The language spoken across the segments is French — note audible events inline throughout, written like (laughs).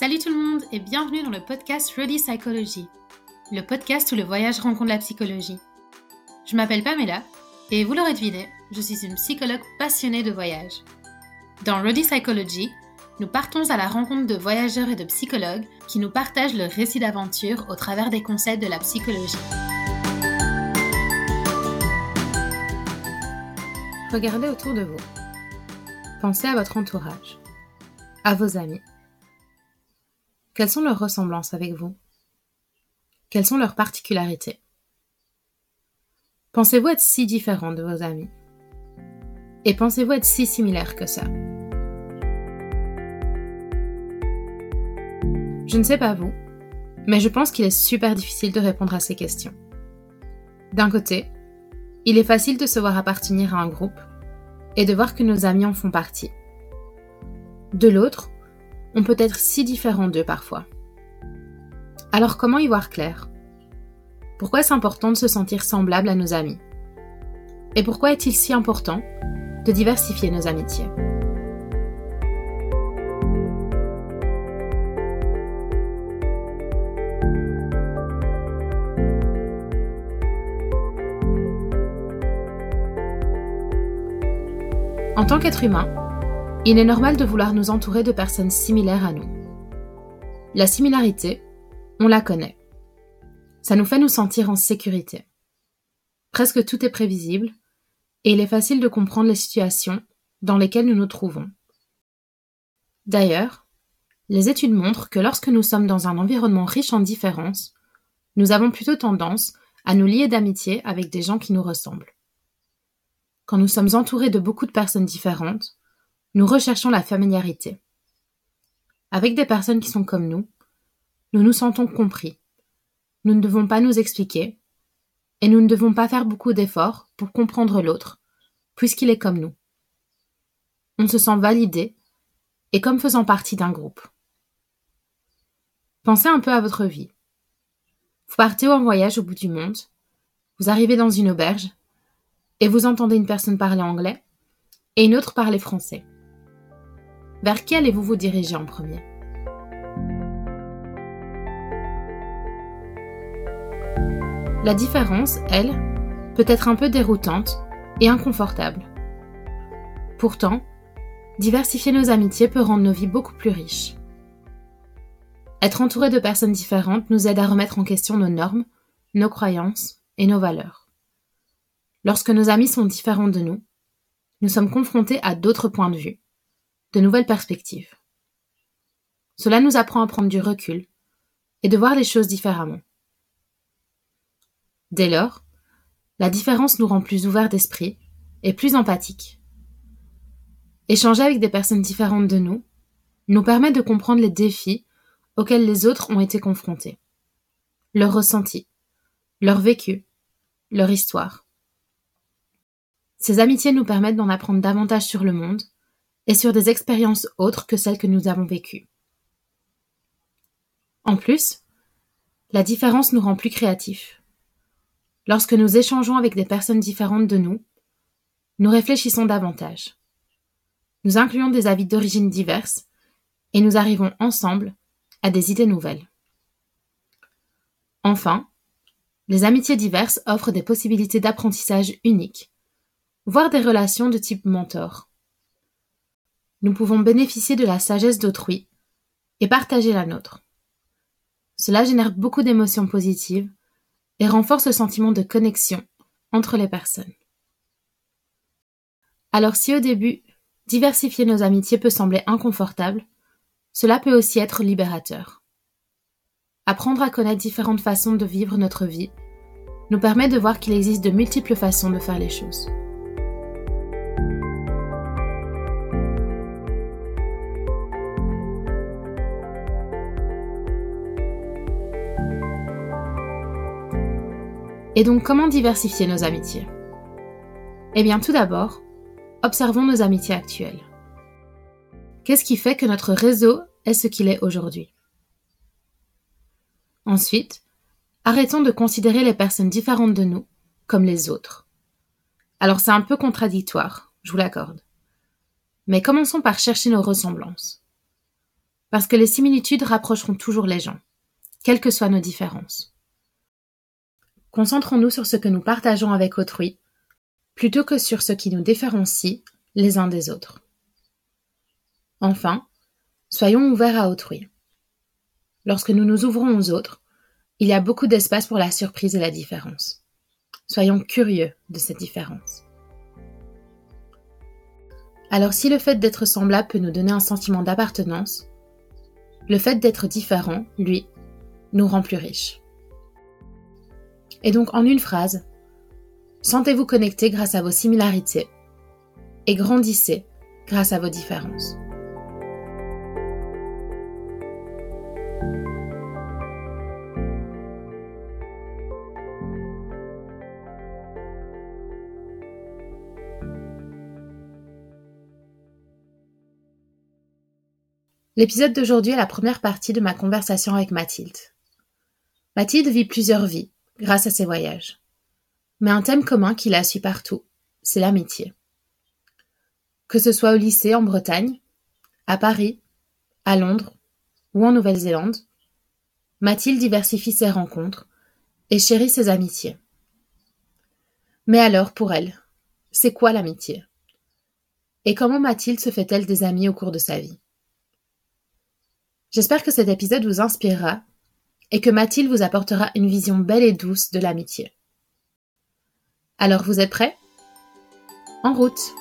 Salut tout le monde et bienvenue dans le podcast Ready Psychology, le podcast où le voyage rencontre la psychologie. Je m'appelle Pamela et vous l'aurez deviné, je suis une psychologue passionnée de voyage. Dans Ready Psychology, nous partons à la rencontre de voyageurs et de psychologues qui nous partagent leur récit d'aventure au travers des concepts de la psychologie. Regardez autour de vous. Pensez à votre entourage, à vos amis. Quelles sont leurs ressemblances avec vous? Quelles sont leurs particularités? Pensez-vous être si différent de vos amis? Et pensez-vous être si similaire que ça? Je ne sais pas vous, mais je pense qu'il est super difficile de répondre à ces questions. D'un côté, il est facile de se voir appartenir à un groupe et de voir que nos amis en font partie. De l'autre, on peut être si différent d'eux parfois. Alors comment y voir clair Pourquoi est-ce important de se sentir semblable à nos amis? Et pourquoi est-il si important de diversifier nos amitiés? En tant qu'être humain, il est normal de vouloir nous entourer de personnes similaires à nous. La similarité, on la connaît. Ça nous fait nous sentir en sécurité. Presque tout est prévisible, et il est facile de comprendre les situations dans lesquelles nous nous trouvons. D'ailleurs, les études montrent que lorsque nous sommes dans un environnement riche en différences, nous avons plutôt tendance à nous lier d'amitié avec des gens qui nous ressemblent. Quand nous sommes entourés de beaucoup de personnes différentes, nous recherchons la familiarité. Avec des personnes qui sont comme nous, nous nous sentons compris. Nous ne devons pas nous expliquer, et nous ne devons pas faire beaucoup d'efforts pour comprendre l'autre, puisqu'il est comme nous. On se sent validé et comme faisant partie d'un groupe. Pensez un peu à votre vie. Vous partez en voyage au bout du monde, vous arrivez dans une auberge, et vous entendez une personne parler anglais et une autre parler français. Vers qui allez-vous vous diriger en premier? La différence, elle, peut être un peu déroutante et inconfortable. Pourtant, diversifier nos amitiés peut rendre nos vies beaucoup plus riches. Être entouré de personnes différentes nous aide à remettre en question nos normes, nos croyances et nos valeurs. Lorsque nos amis sont différents de nous, nous sommes confrontés à d'autres points de vue, de nouvelles perspectives. Cela nous apprend à prendre du recul et de voir les choses différemment. Dès lors, la différence nous rend plus ouverts d'esprit et plus empathiques. Échanger avec des personnes différentes de nous nous permet de comprendre les défis auxquels les autres ont été confrontés, leurs ressentis, leur vécu, leur histoire. Ces amitiés nous permettent d'en apprendre davantage sur le monde et sur des expériences autres que celles que nous avons vécues. En plus, la différence nous rend plus créatifs. Lorsque nous échangeons avec des personnes différentes de nous, nous réfléchissons davantage. Nous incluons des avis d'origine diverses et nous arrivons ensemble à des idées nouvelles. Enfin, les amitiés diverses offrent des possibilités d'apprentissage uniques voire des relations de type mentor. Nous pouvons bénéficier de la sagesse d'autrui et partager la nôtre. Cela génère beaucoup d'émotions positives et renforce le sentiment de connexion entre les personnes. Alors si au début, diversifier nos amitiés peut sembler inconfortable, cela peut aussi être libérateur. Apprendre à connaître différentes façons de vivre notre vie nous permet de voir qu'il existe de multiples façons de faire les choses. Et donc comment diversifier nos amitiés? Eh bien tout d'abord, observons nos amitiés actuelles. Qu'est-ce qui fait que notre réseau est ce qu'il est aujourd'hui? Ensuite, arrêtons de considérer les personnes différentes de nous comme les autres. Alors c'est un peu contradictoire, je vous l'accorde. Mais commençons par chercher nos ressemblances. Parce que les similitudes rapprocheront toujours les gens, quelles que soient nos différences. Concentrons-nous sur ce que nous partageons avec autrui, plutôt que sur ce qui nous différencie les uns des autres. Enfin, soyons ouverts à autrui. Lorsque nous nous ouvrons aux autres, il y a beaucoup d'espace pour la surprise et la différence. Soyons curieux de cette différence. Alors si le fait d'être semblable peut nous donner un sentiment d'appartenance, le fait d'être différent, lui, nous rend plus riches. Et donc en une phrase, sentez-vous connecté grâce à vos similarités et grandissez grâce à vos différences. L'épisode d'aujourd'hui est la première partie de ma conversation avec Mathilde. Mathilde vit plusieurs vies grâce à ses voyages. Mais un thème commun qui la suit partout, c'est l'amitié. Que ce soit au lycée en Bretagne, à Paris, à Londres ou en Nouvelle-Zélande, Mathilde diversifie ses rencontres et chérit ses amitiés. Mais alors, pour elle, c'est quoi l'amitié? Et comment Mathilde se fait-elle des amis au cours de sa vie? J'espère que cet épisode vous inspirera et que Mathilde vous apportera une vision belle et douce de l'amitié. Alors vous êtes prêts? En route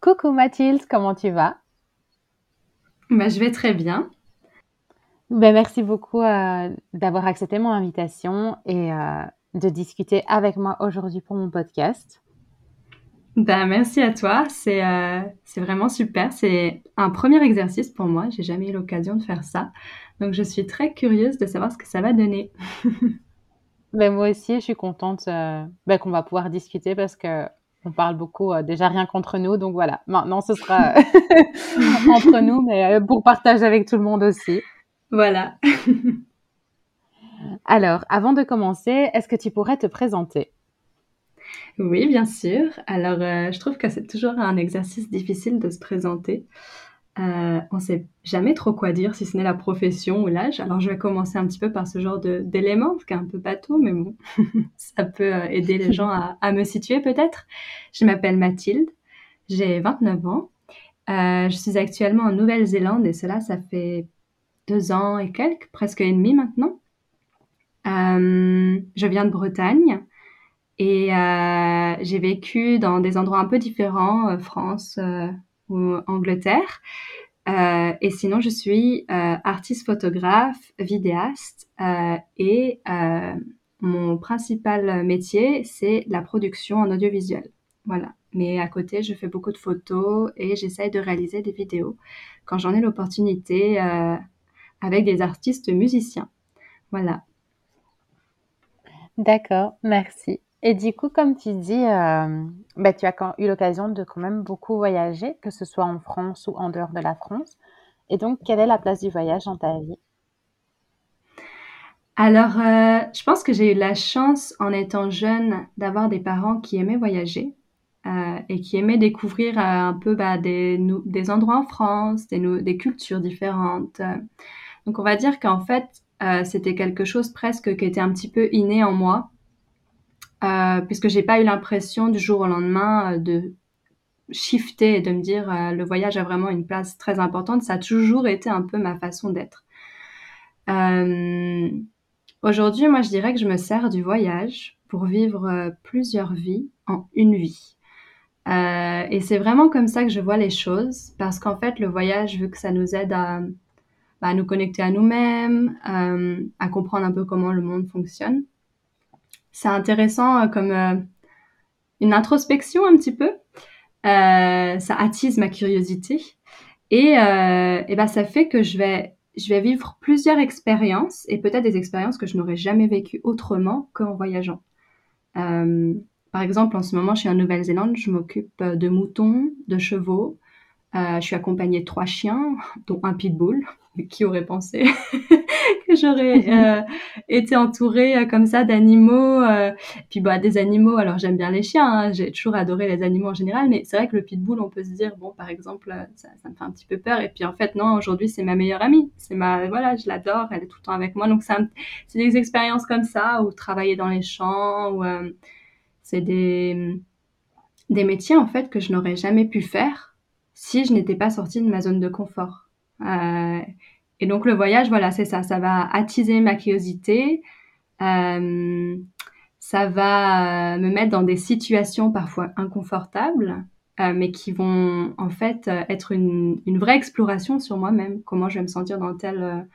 Coucou Mathilde, comment tu vas? Bah, Je vais très bien. Ben, merci beaucoup euh, d'avoir accepté mon invitation et euh, de discuter avec moi aujourd'hui pour mon podcast. Ben, merci à toi, c'est euh, c'est vraiment super. C'est un premier exercice pour moi, j'ai jamais eu l'occasion de faire ça. Donc je suis très curieuse de savoir ce que ça va donner. (laughs) ben, moi aussi, je suis contente ben, qu'on va pouvoir discuter parce que on parle beaucoup déjà rien contre nous. Donc voilà, maintenant ce sera (laughs) (laughs) entre nous, mais pour partager avec tout le monde aussi. Voilà. Alors, avant de commencer, est-ce que tu pourrais te présenter? Oui, bien sûr. Alors, euh, je trouve que c'est toujours un exercice difficile de se présenter. Euh, on ne sait jamais trop quoi dire, si ce n'est la profession ou l'âge. Alors, je vais commencer un petit peu par ce genre d'éléments, qui est un peu bateau, mais bon, (laughs) ça peut euh, aider les gens à, à me situer peut-être. Je m'appelle Mathilde, j'ai 29 ans. je suis actuellement en Nouvelle-Zélande et cela, ça fait deux ans et quelques, presque et demi maintenant. Euh, je viens de Bretagne et euh, j'ai vécu dans des endroits un peu différents, euh, France ou Angleterre. et sinon, je suis artiste photographe, vidéaste et mon principal métier, c'est la production en audiovisuel. Voilà. Mais à côté, je fais beaucoup de photos et j'essaye de réaliser des vidéos quand j'en ai l'opportunité avec des artistes musiciens. Voilà. D'accord, merci. Et du coup, comme tu dis, euh, bah, tu as eu l'occasion de quand même beaucoup voyager, que ce soit en France ou en dehors de la France. Et donc, quelle est la place du voyage dans ta vie? Alors, euh, je pense que j'ai eu la chance, en étant jeune, d'avoir des parents qui aimaient voyager euh, et qui aimaient découvrir un peu bah, des, endroits en France, des cultures différentes. Donc on va dire qu'en fait, euh, c'était quelque chose presque qui était un petit peu inné en moi, euh, puisque j'ai pas eu l'impression du jour au lendemain euh, de shifter et de me dire euh, le voyage a vraiment une place très importante. Ça a toujours été un peu ma façon d'être. Aujourd'hui, moi, je dirais que je me sers du voyage pour vivre plusieurs vies en une vie. et c'est vraiment comme ça que je vois les choses, parce qu'en fait, le voyage, vu que ça nous aide à bah, nous connecter à nous-mêmes, euh, à comprendre un peu comment le monde fonctionne. C'est intéressant euh, comme euh, une introspection un petit peu. ça attise ma curiosité et, et bah, ça fait que je vais, je vais vivre plusieurs expériences et peut-être des expériences que je n'aurais jamais vécues autrement qu'en voyageant. par exemple, en ce moment, je suis en Nouvelle-Zélande, je m'occupe de moutons, de chevaux. Je suis accompagnée de trois chiens, dont un pitbull (laughs) qui aurait pensé (laughs) que j'aurais (laughs) euh, été entourée euh, comme ça d'animaux. Euh, puis bah des animaux. Alors j'aime bien les chiens. Hein, j'ai toujours adoré les animaux en général, mais c'est vrai que le pitbull, on peut se dire bon, par exemple, ça, ça, me fait un petit peu peur. Et puis en fait non, aujourd'hui c'est ma meilleure amie. C'est ma voilà, je l'adore. Elle est tout le temps avec moi. Donc c'est des expériences comme ça ou travailler dans les champs ou c'est des des métiers en fait que je n'aurais jamais pu faire si je n'étais pas sortie de ma zone de confort. Euh, et donc le voyage, voilà, c'est ça, ça va attiser ma curiosité, euh, ça va me mettre dans des situations parfois inconfortables, euh, mais qui vont en fait être une, une vraie exploration sur moi-même, comment je vais me sentir dans telle,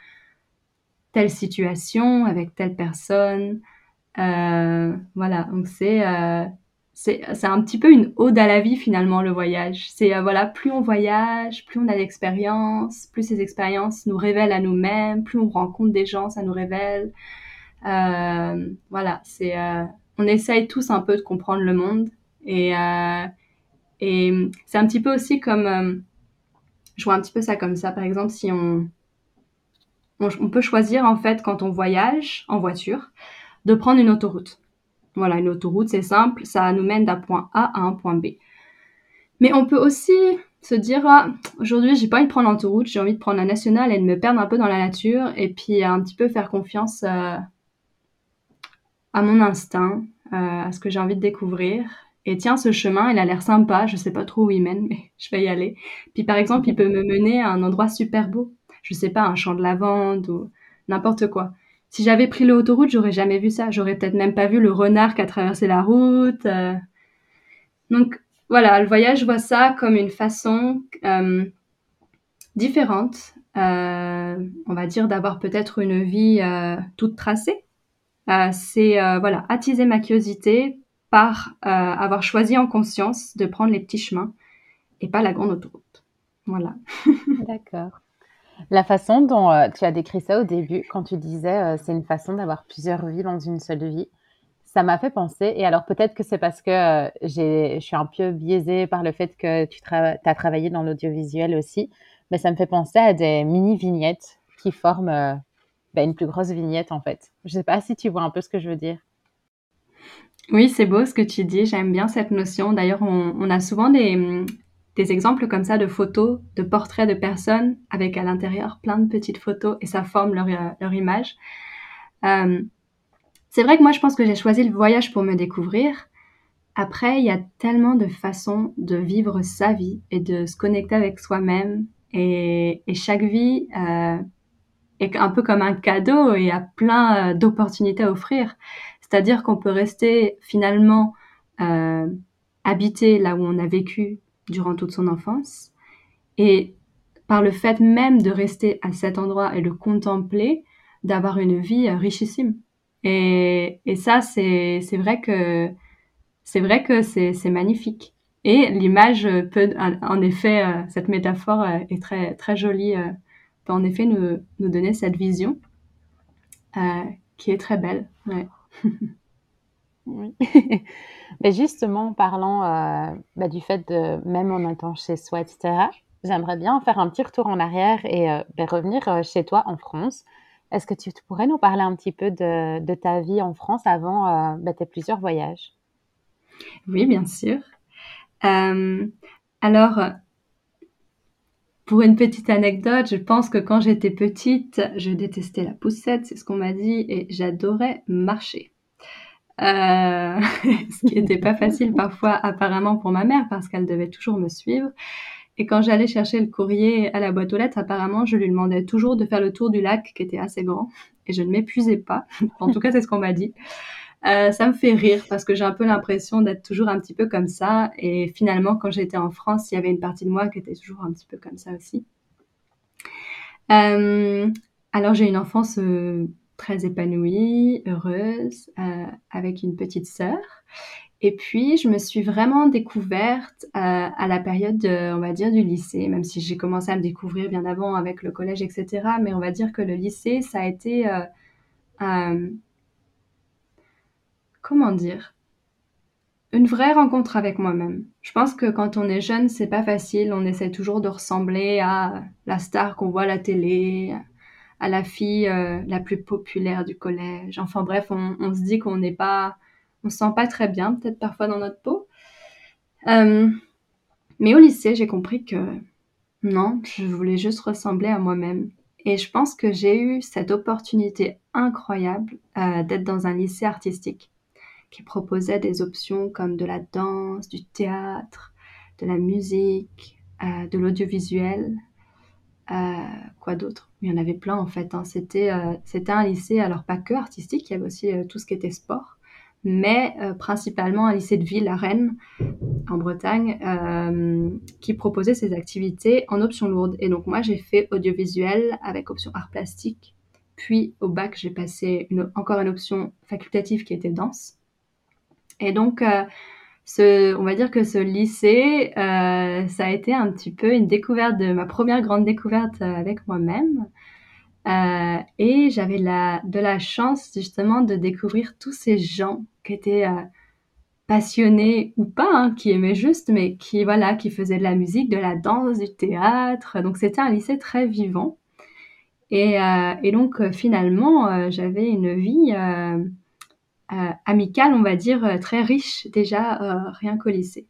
telle situation, avec telle personne. voilà, donc c'est c'est un petit peu une ode à la vie finalement le voyage. C'est euh, voilà, plus on voyage, plus on a d'expériences, plus ces expériences nous révèlent à nous-mêmes, plus on rencontre des gens, ça nous révèle. Euh, voilà, c'est euh, on essaye tous un peu de comprendre le monde et et c'est un petit peu aussi comme je vois un petit peu ça comme ça. Par exemple, si on on peut choisir en fait quand on voyage en voiture de prendre une autoroute. Voilà, une autoroute, c'est simple, ça nous mène d'un point A à un point B. Mais on peut aussi se dire, ah, aujourd'hui, j'ai pas envie de prendre l'autoroute, j'ai envie de prendre la nationale et de me perdre un peu dans la nature et puis un petit peu faire confiance euh, à mon instinct, euh, à ce que j'ai envie de découvrir. Et tiens, ce chemin, il a l'air sympa, je sais pas trop où il mène, mais (laughs) je vais y aller. Puis par exemple, il peut me mener à un endroit super beau. Je sais pas, un champ de lavande ou n'importe quoi. Si j'avais pris l'autoroute, j'aurais jamais vu ça. J'aurais peut-être même pas vu le renard qui a traversé la route. Euh. Donc voilà, le voyage, je vois ça comme une façon euh, différente, euh, on va dire, d'avoir peut-être une vie toute tracée. c'est voilà, attiser ma curiosité par avoir choisi en conscience de prendre les petits chemins et pas la grande autoroute. Voilà. (laughs) D'accord. La façon dont euh, tu as décrit ça au début, quand tu disais euh, c'est une façon d'avoir plusieurs vies dans une seule vie, ça m'a fait penser. Et alors peut-être que c'est parce que euh, je suis un peu biaisée par le fait que tu as travaillé dans l'audiovisuel aussi, mais ça me fait penser à des mini vignettes qui forment bah, une plus grosse vignette en fait. Je ne sais pas si tu vois un peu ce que je veux dire. Oui, c'est beau ce que tu dis. J'aime bien cette notion. D'ailleurs, on, a souvent des, des exemples comme ça de photos, de portraits de personnes avec à l'intérieur plein de petites photos et ça forme leur, euh, leur image. Euh, c'est vrai que moi je pense que j'ai choisi le voyage pour me découvrir. Après, il y a tellement de façons de vivre sa vie et de se connecter avec soi-même et, et, chaque vie euh, est un peu comme un cadeau et a plein euh, d'opportunités à offrir. C'est-à-dire qu'on peut rester finalement euh, habité là où on a vécu durant toute son enfance. Et par le fait même de rester à cet endroit et le contempler, d'avoir une vie euh, richissime. Et, et ça, c'est vrai que c'est vrai que c'est magnifique. Et l'image peut, en effet, euh, cette métaphore euh, est très très jolie, peut en effet nous, nous donner cette vision qui est très belle. (laughs) oui. (laughs) Mais justement, parlant euh, bah, du fait de même en étant chez soi, etc., j'aimerais bien faire un petit retour en arrière et euh, bah, revenir euh, chez toi en France. Est-ce que tu pourrais nous parler un petit peu de, ta vie en France avant bah, tes plusieurs voyages? Oui, bien sûr. alors, pour une petite anecdote, je pense que quand j'étais petite, je détestais la poussette, c'est ce qu'on m'a dit, et j'adorais marcher. Euh, (laughs) ce qui n'était pas facile parfois apparemment pour ma mère parce qu'elle devait toujours me suivre. Et quand j'allais chercher le courrier à la boîte aux lettres, apparemment, je lui demandais toujours de faire le tour du lac qui était assez grand et je ne m'épuisais pas. (laughs) en tout cas, c'est ce qu'on m'a dit. Euh, ça me fait rire parce que j'ai un peu l'impression d'être toujours un petit peu comme ça. Et finalement, quand j'étais en France, il y avait une partie de moi qui était toujours un petit peu comme ça aussi. Euh, alors, j'ai une enfance euh, très épanouie, heureuse, euh, avec une petite sœur. Et puis, je me suis vraiment découverte euh, à la période, on va dire, du lycée, même si j'ai commencé à me découvrir bien avant avec le collège, etc. Mais on va dire que le lycée, ça a été... Euh, comment dire? Une vraie rencontre avec moi-même. Je pense que quand on est jeune, c'est pas facile. On essaie toujours de ressembler à la star qu'on voit à la télé, à la fille euh, la plus populaire du collège. Enfin bref, on, se dit qu'on n'est pas, on se sent pas très bien, peut-être parfois dans notre peau. Euh, mais au lycée, j'ai compris que non, je voulais juste ressembler à moi-même. Et je pense que j'ai eu cette opportunité incroyable euh, d'être dans un lycée artistique qui proposait des options comme de la danse, du théâtre, de la musique, de l'audiovisuel. Euh, quoi d'autre? Il y en avait plein en fait. Hein. C'était, c'était un lycée, alors pas que artistique, il y avait aussi tout ce qui était sport mais euh, principalement un lycée de ville à Rennes, en Bretagne, euh, qui proposait ces activités en option lourde. Et donc moi, j'ai fait audiovisuel avec option art plastique. Puis au bac, j'ai passé encore une option facultative qui était danse. Et donc, euh, ce, on va dire que ce lycée, ça a été un petit peu une découverte de ma première grande découverte avec moi-même. Euh, et j'avais la, de la chance justement de découvrir tous ces gens qui étaient euh, passionnés ou pas, hein, qui aimaient juste, mais qui voilà, qui faisaient de la musique, de la danse, du théâtre. Donc c'était un lycée très vivant. Et, euh, et donc finalement, j'avais une vie amicale, on va dire, très riche déjà, rien qu'au lycée.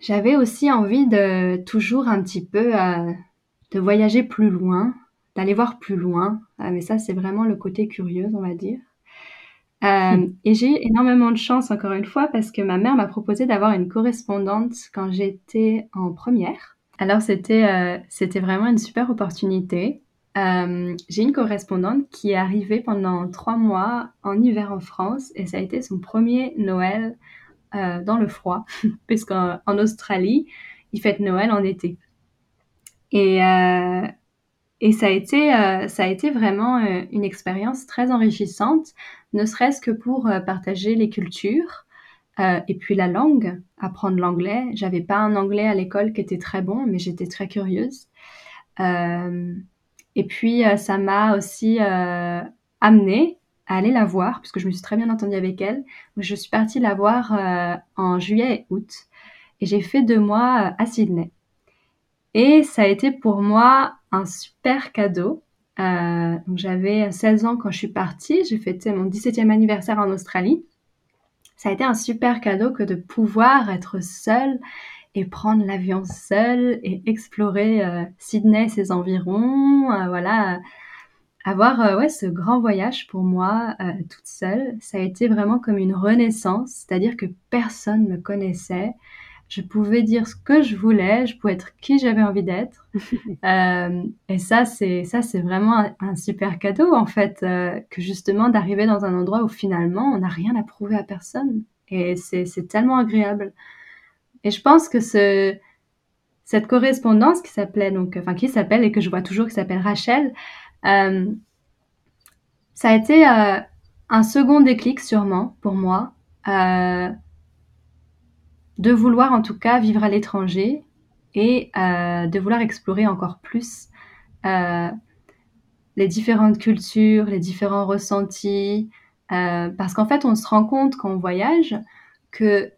j'avais aussi envie de toujours un petit peu de voyager plus loin, d'aller voir plus loin. Ah, mais ça, c'est vraiment le côté curieux, on va dire. Euh, (laughs) et j'ai eu énormément de chance, encore une fois, parce que ma mère m'a proposé d'avoir une correspondante quand j'étais en première. Alors, c'était euh, c'était vraiment une super opportunité. Euh, j'ai une correspondante qui est arrivée pendant trois mois en hiver en France et ça a été son premier Noël dans le froid, (laughs) puisqu'en en Australie, ils fêtent Noël en été. Et, euh, et ça a été, euh, ça a été vraiment euh, une expérience très enrichissante, ne serait-ce que pour partager les cultures et puis la langue, apprendre l'anglais. J'avais pas un anglais à l'école qui était très bon, mais j'étais très curieuse. Et puis ça m'a aussi amené à aller la voir, puisque je me suis très bien entendue avec elle. Je suis partie la voir en juillet et août, et j'ai fait deux mois à Sydney. Et ça a été pour moi un super cadeau. Euh, j'avais 16 ans quand je suis partie, j'ai fêté mon 17e anniversaire en Australie. Ça a été un super cadeau que de pouvoir être seule et prendre l'avion seule et explorer euh, Sydney, ses environs, euh, voilà, avoir ouais, ce grand voyage pour moi toute seule. Ça a été vraiment comme une renaissance, c'est-à-dire que personne me connaissait je pouvais dire ce que je voulais, je pouvais être qui j'avais envie d'être. (laughs) euh, et ça, c'est ça, c'est vraiment un, super cadeau en fait, euh, que justement d'arriver dans un endroit où finalement on n'a rien à prouver à personne. Et c'est tellement agréable. Et je pense que ce cette correspondance qui s'appelait donc, enfin qui s'appelle et que je vois toujours qui s'appelle Rachel, euh, ça a été euh, un second déclic sûrement pour moi. Euh, de vouloir en tout cas vivre à l'étranger et de vouloir explorer encore plus les différentes cultures, les différents ressentis, parce qu'en fait on se rend compte quand on voyage que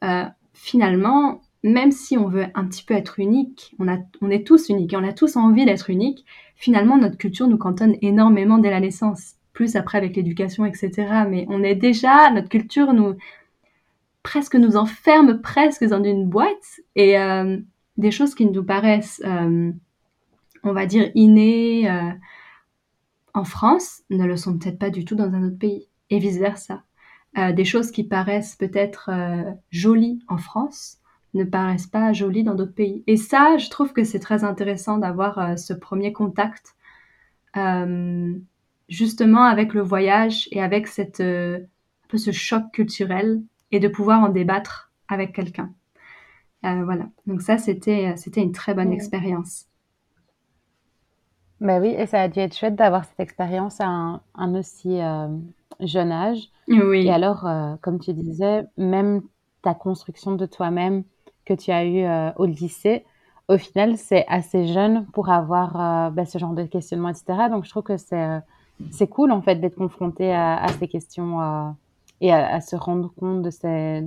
finalement, même si on veut un petit peu être unique, on, est tous uniques et on a tous envie d'être unique, finalement notre culture nous cantonne énormément dès la naissance plus après avec l'éducation, etc. Mais on est déjà, notre culture nous, presque nous enferme presque dans une boîte et euh, des choses qui nous paraissent, euh, on va dire, innées euh, en France ne le sont peut-être pas du tout dans un autre pays et vice-versa. des choses qui paraissent peut-être jolies en France ne paraissent pas jolies dans d'autres pays. Et ça, je trouve que c'est très intéressant d'avoir ce premier contact justement avec le voyage et avec cette, un peu ce choc culturel et de pouvoir en débattre avec quelqu'un. Euh, voilà. Donc ça, c'était c'était une très bonne expérience. Ben oui, et ça a dû être chouette d'avoir cette expérience à un, aussi euh, jeune âge. Oui. Et alors, euh, comme tu disais, même ta construction de toi-même que tu as eu au lycée, au final, c'est assez jeune pour avoir ben, ce genre de questionnement, etc. Donc, je trouve que c'est c'est cool en fait d'être confronté à, à ces questions et à, se rendre compte de ces,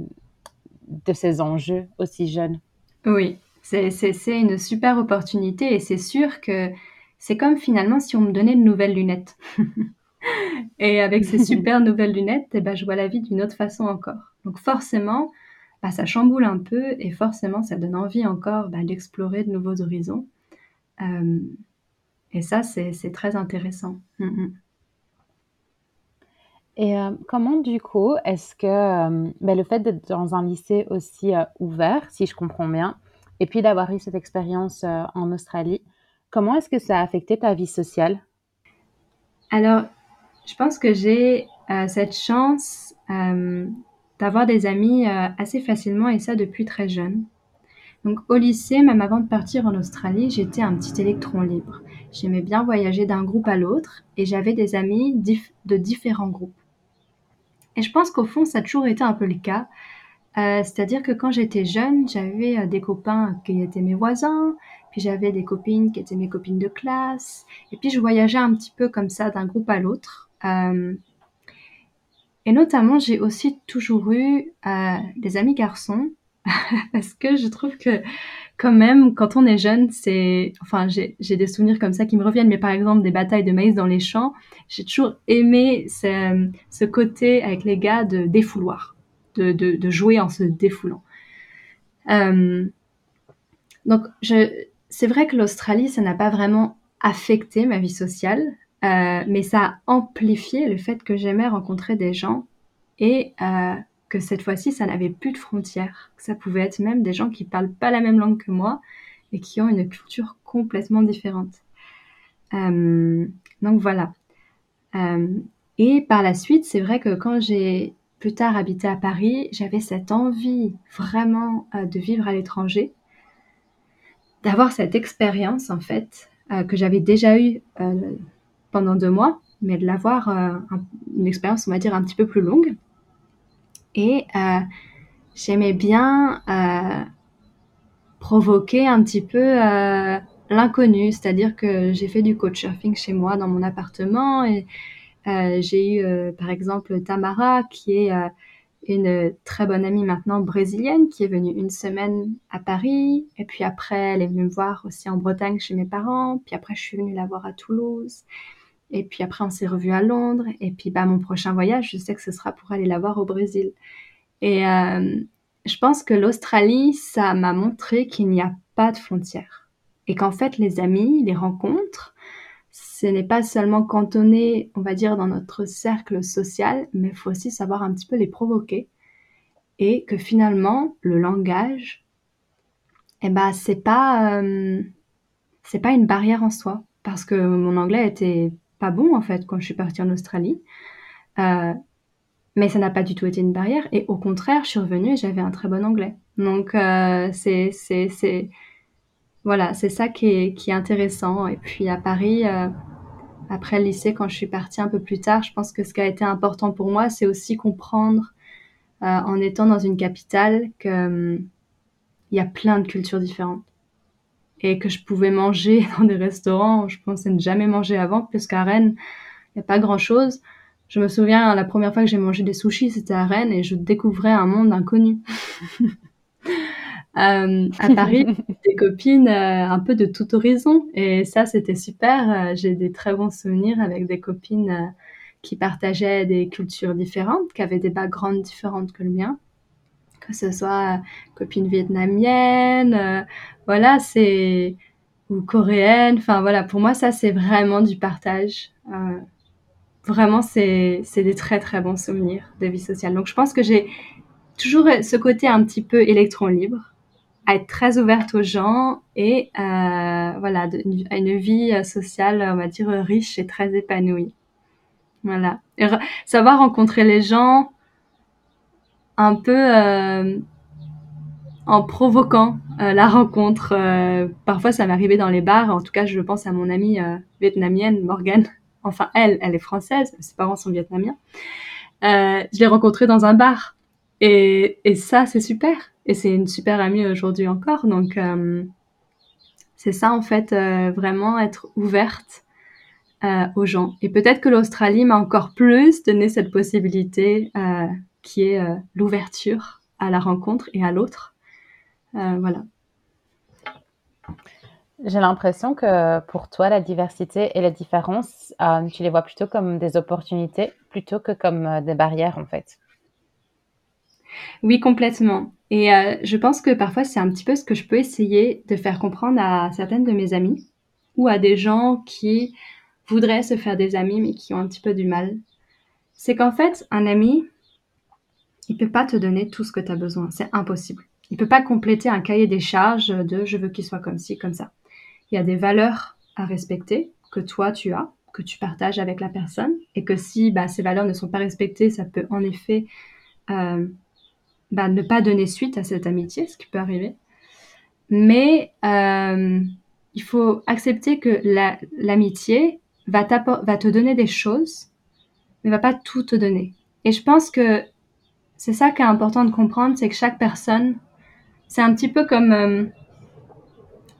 de ces enjeux aussi jeunes. Oui, c'est une super opportunité et c'est sûr que c'est comme finalement si on me donnait de nouvelles lunettes. (laughs) et avec ces (laughs) super nouvelles lunettes, eh ben, je vois la vie d'une autre façon encore. Donc forcément, bah, ça chamboule un peu et forcément, ça donne envie encore bah, d'explorer de nouveaux horizons. Euh, et ça, c'est très intéressant. Mm, mm. Et euh, comment, du coup, est-ce que euh, ben, le fait d'être dans un lycée aussi ouvert, si je comprends bien, et puis d'avoir eu cette expérience en Australie, comment est-ce que ça a affecté ta vie sociale? Alors, je pense que j'ai cette chance d'avoir des amis assez facilement et ça depuis très jeune. Donc au lycée, même avant de partir en Australie, j'étais un petit électron libre. J'aimais bien voyager d'un groupe à l'autre et j'avais des amis de différents groupes. Et je pense qu'au fond, ça a toujours été un peu le cas. Euh, c'est-à-dire que quand j'étais jeune, j'avais euh, des copains qui étaient mes voisins, puis j'avais des copines qui étaient mes copines de classe, et puis je voyageais un petit peu comme ça d'un groupe à l'autre. Euh, et notamment, j'ai aussi toujours eu des amis garçons (laughs) parce que je trouve que quand même, quand on est jeune, c'est, enfin, j'ai des souvenirs comme ça qui me reviennent, mais par exemple des batailles de maïs dans les champs, j'ai toujours aimé ce, côté avec les gars de défouloir, de jouer en se défoulant. Euh, donc, c'est vrai que l'Australie, ça n'a pas vraiment affecté ma vie sociale, euh, mais ça a amplifié le fait que j'aimais rencontrer des gens et euh, que cette fois-ci, ça n'avait plus de frontières. Ça pouvait être même des gens qui parlent pas la même langue que moi et qui ont une culture complètement différente. Euh, donc voilà. Et par la suite, c'est vrai que quand j'ai plus tard habité à Paris, j'avais cette envie vraiment de vivre à l'étranger, d'avoir cette expérience en fait que j'avais déjà eue pendant deux mois, mais de l'avoir une expérience, on va dire, un petit peu plus longue. Et euh, j'aimais bien euh, provoquer un petit peu euh, l'inconnu, c'est-à-dire que j'ai fait du couchsurfing chez moi dans mon appartement et j'ai eu par exemple Tamara qui est une très bonne amie maintenant brésilienne qui est venue une semaine à Paris. Et puis après elle est venue me voir aussi en Bretagne chez mes parents. Puis après je suis venue la voir à Toulouse et puis après, on s'est revus à Londres. Et puis, bah, mon prochain voyage, je sais que ce sera pour aller la voir au Brésil. Et euh, je pense que l'Australie, ça m'a montré qu'il n'y a pas de frontières. Et qu'en fait, les amis, les rencontres, ce n'est pas seulement cantonné, on va dire, dans notre cercle social, mais il faut aussi savoir un petit peu les provoquer. Et que finalement, le langage, eh ben, c'est pas, euh, c'est pas une barrière en soi. Parce que mon anglais était bon en fait quand je suis partie en Australie. Euh, mais ça n'a pas du tout été une barrière. Et au contraire, je suis revenue et j'avais un très bon anglais. Donc euh, c'est c'est voilà, c'est ça qui est, qui est intéressant. Et puis à Paris, euh, après le lycée, quand je suis partie un peu plus tard, je pense que ce qui a été important pour moi, c'est aussi comprendre, en étant dans une capitale, que hum, y a plein de cultures différentes et que je pouvais manger (laughs) dans des restaurants. Je pensais ne jamais manger avant, puisqu'à Rennes, il n'y a pas grand-chose. Je me souviens, la première fois que j'ai mangé des sushis, c'était à Rennes et je découvrais un monde inconnu. (laughs) euh, à Paris, (laughs) des copines euh, un peu de tout horizon et ça, c'était super. Euh, j'ai des très bons souvenirs avec des copines euh, qui partageaient des cultures différentes, qui avaient des backgrounds différentes que le mien que ce soit copine vietnamienne, euh, voilà, c'est ou coréenne. Enfin voilà, pour moi ça c'est vraiment du partage. Euh, vraiment c'est c'est des très très bons souvenirs de vie sociale. Donc je pense que j'ai toujours ce côté un petit peu électron libre, à être très ouverte aux gens et euh, voilà, à une vie sociale, on va dire riche et très épanouie. Voilà, savoir rencontrer les gens un peu euh, en provoquant euh, la rencontre. Euh, parfois, ça m'arrivait dans les bars. En tout cas, je pense à mon amie vietnamienne, Morgane. Enfin, elle, elle est française. Ses parents sont vietnamiens. je l'ai rencontrée dans un bar. Et, et ça, c'est super. Et c'est une super amie aujourd'hui encore. Donc, c'est ça, en fait, vraiment être ouverte aux gens. Et peut-être que l'Australie m'a encore plus donné cette possibilité qui est euh, l'ouverture à la rencontre et à l'autre. Euh, voilà. J'ai l'impression que pour toi, la diversité et les différences, euh, tu les vois plutôt comme des opportunités plutôt que comme des barrières, en fait. Oui, complètement. Et je pense que parfois, c'est un petit peu ce que je peux essayer de faire comprendre à certaines de mes amies ou à des gens qui voudraient se faire des amis mais qui ont un petit peu du mal. C'est qu'en fait, un ami, il peut pas te donner tout ce que tu as besoin. C'est impossible. Il peut pas compléter un cahier des charges de je veux qu'il soit comme ci, comme ça. Il y a des valeurs à respecter que toi tu as, que tu partages avec la personne, et que si bah, ces valeurs ne sont pas respectées, ça peut en effet euh, bah, ne pas donner suite à cette amitié, ce qui peut arriver. Mais euh, il faut accepter que l'amitié va, va te donner des choses, mais va pas tout te donner. Et je pense que c'est ça qui est important de comprendre, c'est que chaque personne, c'est un petit peu comme euh,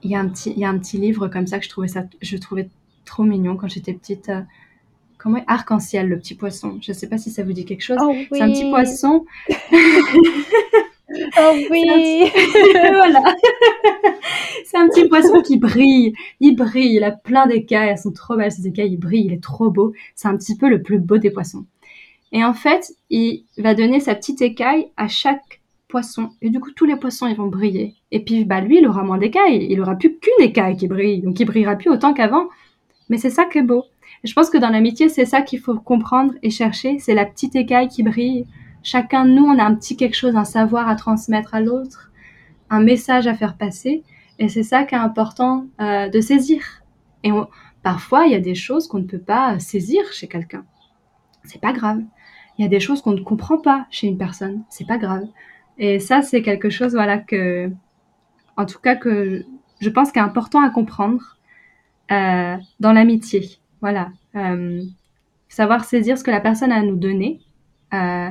il y a un petit il y a un petit livre comme ça que je trouvais ça je trouvais trop mignon quand j'étais petite. Euh, comment arc-en-ciel le petit poisson? Je ne sais pas si ça vous dit quelque chose. Oh c'est un petit poisson. (laughs) oh oui. (laughs) voilà. c'est un petit poisson qui brille. Il brille. Il a plein d'écailles. Elles sont trop belles ces écailles. Il brille. Il est trop beau. C'est un petit peu le plus beau des poissons. Et en fait, il va donner sa petite écaille à chaque poisson. Et du coup, tous les poissons, ils vont briller. Et puis, bah, lui, il aura moins d'écailles. Il aura plus qu'une écaille qui brille. Donc, il brillera plus autant qu'avant. Mais c'est ça qui est beau. Je pense que dans l'amitié, c'est ça qu'il faut comprendre et chercher. C'est la petite écaille qui brille. Chacun de nous, on a un petit quelque chose, un savoir à transmettre à l'autre, un message à faire passer. Et c'est ça qui est important euh, de saisir. Et parfois, il y a des choses qu'on ne peut pas saisir chez quelqu'un. C'est pas grave. Il y a des choses qu'on ne comprend pas chez une personne. C'est pas grave. Et ça, c'est quelque chose, voilà, que, en tout cas, que je pense qu'il est important à comprendre euh, dans l'amitié. Voilà. Euh, savoir saisir ce que la personne a à nous donner, euh,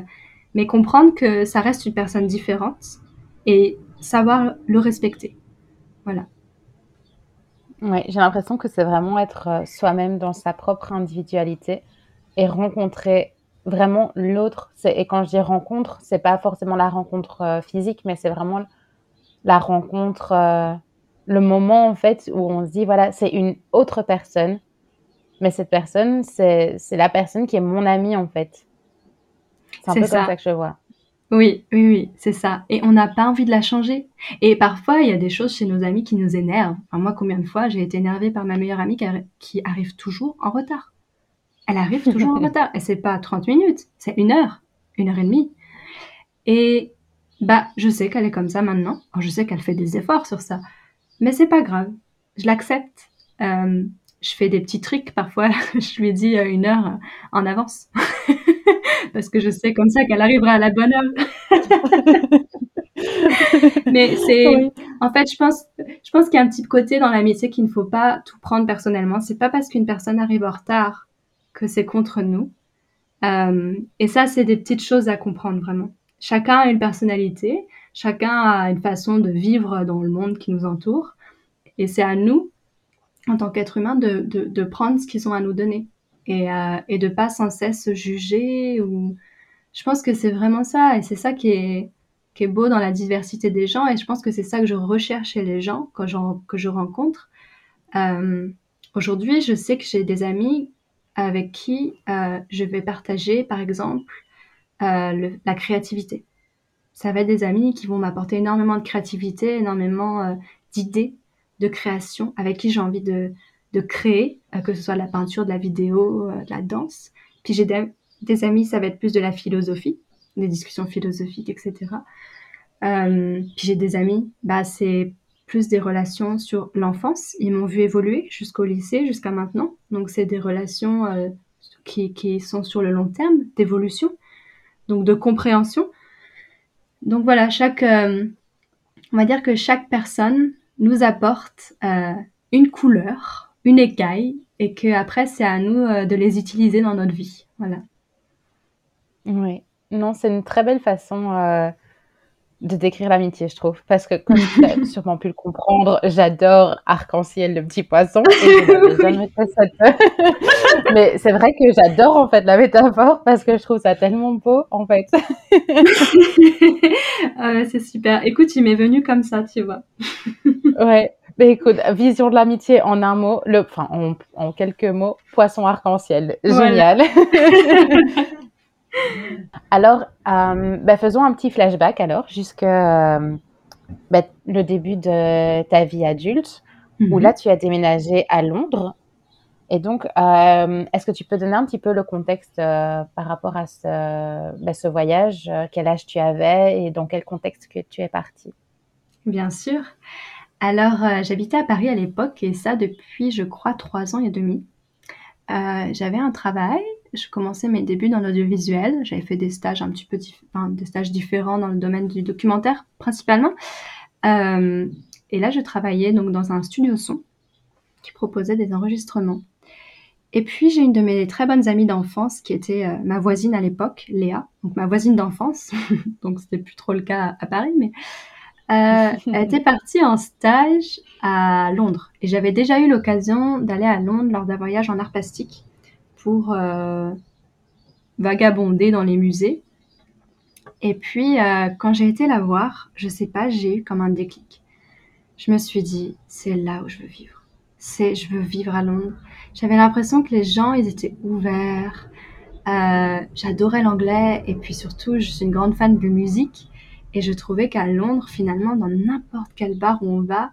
mais comprendre que ça reste une personne différente et savoir le respecter. Voilà. Oui, j'ai l'impression que c'est vraiment être soi-même dans sa propre individualité et rencontrer vraiment l'autre. Et quand je dis rencontre, c'est pas forcément la rencontre euh, physique, mais c'est vraiment la rencontre, euh, le moment en fait où on se dit voilà, c'est une autre personne, mais cette personne, c'est la personne qui est mon amie en fait. C'est un peu ça. comme ça que je vois. Oui, oui, oui, c'est ça. Et on n'a pas envie de la changer. Et parfois, il y a des choses chez nos amis qui nous énervent. moi, combien de fois j'ai été énervée par ma meilleure amie qui arrive toujours en retard elle arrive toujours en (laughs) retard. Et c'est pas 30 minutes, c'est une heure, une heure et demie. Et bah, je sais qu'elle est comme ça maintenant. je sais qu'elle fait des efforts sur ça. Mais c'est pas grave. Je l'accepte. Euh, je fais des petits trucs parfois. (laughs) je lui dis euh, une heure en avance. (laughs) Parce que je sais comme ça qu'elle arrivera à la bonne heure. Mais c'est, en fait, je pense, je pense qu'il y a un petit côté dans l'amitié qu'il ne faut pas tout prendre personnellement. C'est pas parce qu'une personne arrive en retard que c'est contre nous. Euh, et ça, c'est des petites choses à comprendre vraiment. Chacun a une personnalité, chacun a une façon de vivre dans le monde qui nous entoure. Et c'est à nous, en tant qu'être humain, de, de, prendre ce qu'ils ont à nous donner et, euh, et de pas sans cesse se juger. Ou... Je pense que c'est vraiment ça, et c'est ça qui est, qui est beau dans la diversité des gens. Et je pense que c'est ça que je recherche chez les gens quand que je rencontre. Euh, Aujourd'hui, je sais que j'ai des amis avec qui euh, je vais partager, par exemple, euh, la créativité. Ça va être des amis qui vont m'apporter énormément de créativité, énormément euh, d'idées de création, avec qui j'ai envie de, de créer, que ce soit de la peinture, de la vidéo, de la danse. Puis j'ai des, des, amis, ça va être plus de la philosophie, des discussions philosophiques, etc. puis j'ai des amis, bah c'est plus des relations sur l'enfance. Ils m'ont vu évoluer jusqu'au lycée, jusqu'à maintenant. Donc, c'est des relations euh, qui, sont sur le long terme, d'évolution, donc de compréhension. Donc voilà, chaque, euh, on va dire que chaque personne nous apporte euh, une couleur, une écaille, et que après c'est à nous de les utiliser dans notre vie. Voilà. Oui, non, c'est une très belle façon de décrire l'amitié, je trouve. Parce que, comme tu as (laughs) sûrement pu le comprendre, j'adore Arc-en-Ciel, le petit poisson. (laughs) (laughs) Mais c'est vrai que j'adore, en fait, la métaphore parce que je trouve ça tellement beau, en fait. ah c'est super. Écoute, il m'est venu comme ça, tu vois. ouais. Ben écoute, vision de l'amitié en un mot, le, enfin en, quelques mots, poisson arc-en-ciel, génial. Alors, euh, ben faisons un petit flashback alors jusque euh, ben, le début de ta vie adulte, où mhm. là tu as déménagé à Londres. Et donc, euh, est-ce que tu peux donner un petit peu le contexte par rapport à ce, ben, ce voyage Quel âge tu avais et dans quel contexte que tu es partie? Bien sûr. Alors, euh, j'habitais à Paris à l'époque et ça depuis, je crois, trois ans et demi. Euh, j'avais un travail, je commençais mes débuts dans l'audiovisuel, j'avais fait des stages un petit peu des stages différents dans le domaine du documentaire principalement. Euh, et là, je travaillais donc dans un studio son qui proposait des enregistrements. Et puis, j'ai une de mes très bonnes amies d'enfance qui était ma voisine à l'époque, Léa, donc ma voisine d'enfance. (laughs) donc, c'était plus trop le cas à Paris, mais euh, elle était (laughs) partie en stage à Londres. Et j'avais déjà eu l'occasion d'aller à Londres lors d'un voyage en art plastique pour euh, vagabonder dans les musées. Et puis, euh, quand j'ai été la voir, je sais pas, j'ai eu comme un déclic. Je me suis dit, c'est là où je veux vivre. C'est, je veux vivre à Londres. J'avais l'impression que les gens, ils étaient ouverts. j'adorais l'anglais et puis surtout, je suis une grande fan de musique. Et je trouvais qu'à Londres, finalement, dans n'importe quel bar où on va,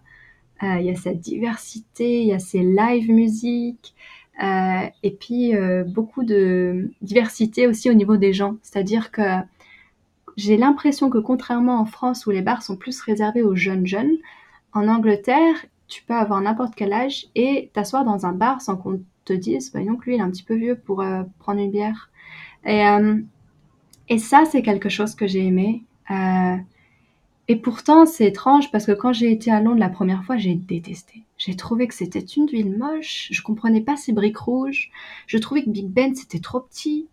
euh, il y a cette diversité, il y a ces live musique, euh, et puis euh, beaucoup de diversité aussi au niveau des gens. C'est-à-dire que j'ai l'impression que contrairement en France où les bars sont plus réservés aux jeunes jeunes, en Angleterre, tu peux avoir n'importe quel âge et t'asseoir dans un bar sans qu'on te dise, voyons que lui, il est un petit peu vieux pour prendre une bière. Et, et ça, c'est quelque chose que j'ai aimé. Euh, et pourtant, c'est étrange parce que quand j'ai été à Londres la première fois, j'ai détesté. J'ai trouvé que c'était une ville moche. Je comprenais pas ces briques rouges. Je trouvais que Big Ben c'était trop petit.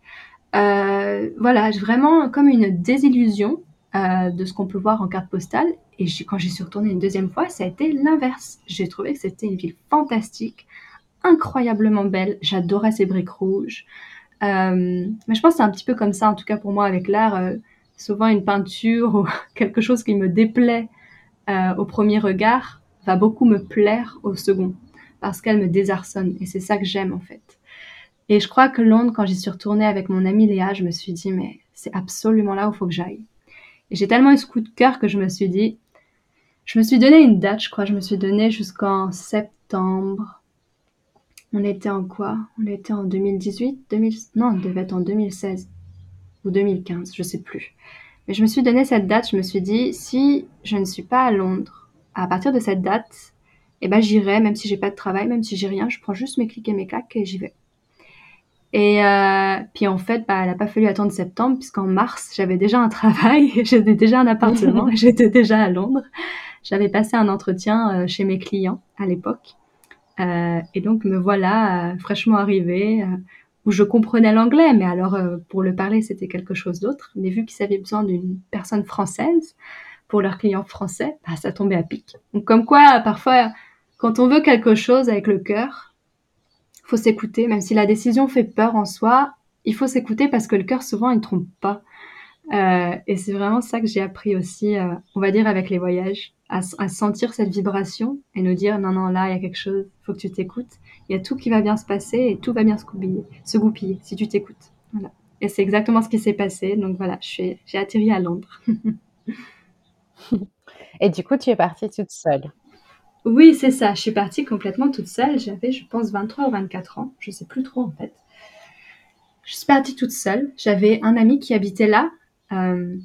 Euh, voilà, vraiment comme une désillusion euh, de ce qu'on peut voir en carte postale. Et quand j'y suis retournée une deuxième fois, ça a été l'inverse. J'ai trouvé que c'était une ville fantastique, incroyablement belle. J'adorais ces briques rouges. mais je pense que c'est un petit peu comme ça, en tout cas pour moi, avec l'art souvent une peinture (laughs) ou quelque chose qui me déplaît euh, au premier regard va beaucoup me plaire au second parce qu'elle me désarçonne et c'est ça que j'aime en fait. Et je crois que Londres, quand j'y suis retournée avec mon amie Léa, je me suis dit mais c'est absolument là où il faut que j'aille. Et j'ai tellement eu ce coup de cœur que je me suis dit, je me suis donné une date, je crois, je me suis donné jusqu'en septembre. On était en quoi? On était en 2018 2000... Non, on devait être en 2016 ou 2015, je sais plus. Mais je me suis donné cette date, je me suis dit, si je ne suis pas à Londres, à partir de cette date, eh ben j'irai, même si j'ai pas de travail, même si j'ai rien, je prends juste mes clics et mes claques et j'y vais. Et euh, puis en fait, bah, elle n'a pas fallu attendre septembre, puisqu'en mars, j'avais déjà un travail, (laughs) j'avais déjà un appartement, (laughs) j'étais déjà à Londres. J'avais passé un entretien euh, chez mes clients à l'époque. Euh, et donc me voilà fraîchement arrivée, où je comprenais l'anglais, mais alors pour le parler, c'était quelque chose d'autre. Mais vu qu'ils avaient besoin d'une personne française pour leurs clients français, bah, ça tombait à pic. Donc comme quoi, parfois, quand on veut quelque chose avec le cœur, faut s'écouter, même si la décision fait peur en soi, il faut s'écouter parce que le cœur, souvent, il trompe pas. Euh, et c'est vraiment ça que j'ai appris aussi, euh, on va dire, avec les voyages, à, sentir cette vibration et nous dire non, non, là, il y a quelque chose, faut que tu t'écoutes. Il y a tout qui va bien se passer et tout va bien se goupiller, se goupiller si tu t'écoutes. Et c'est exactement ce qui s'est passé. Donc voilà, j'ai atterri à Londres. (laughs) (laughs) et du coup, tu es partie toute seule Oui, c'est ça. Je suis partie complètement toute seule. J'avais, je pense, 23 ou 24 ans. Je sais plus trop en fait. Je suis partie toute seule. J'avais un ami qui habitait là, euh,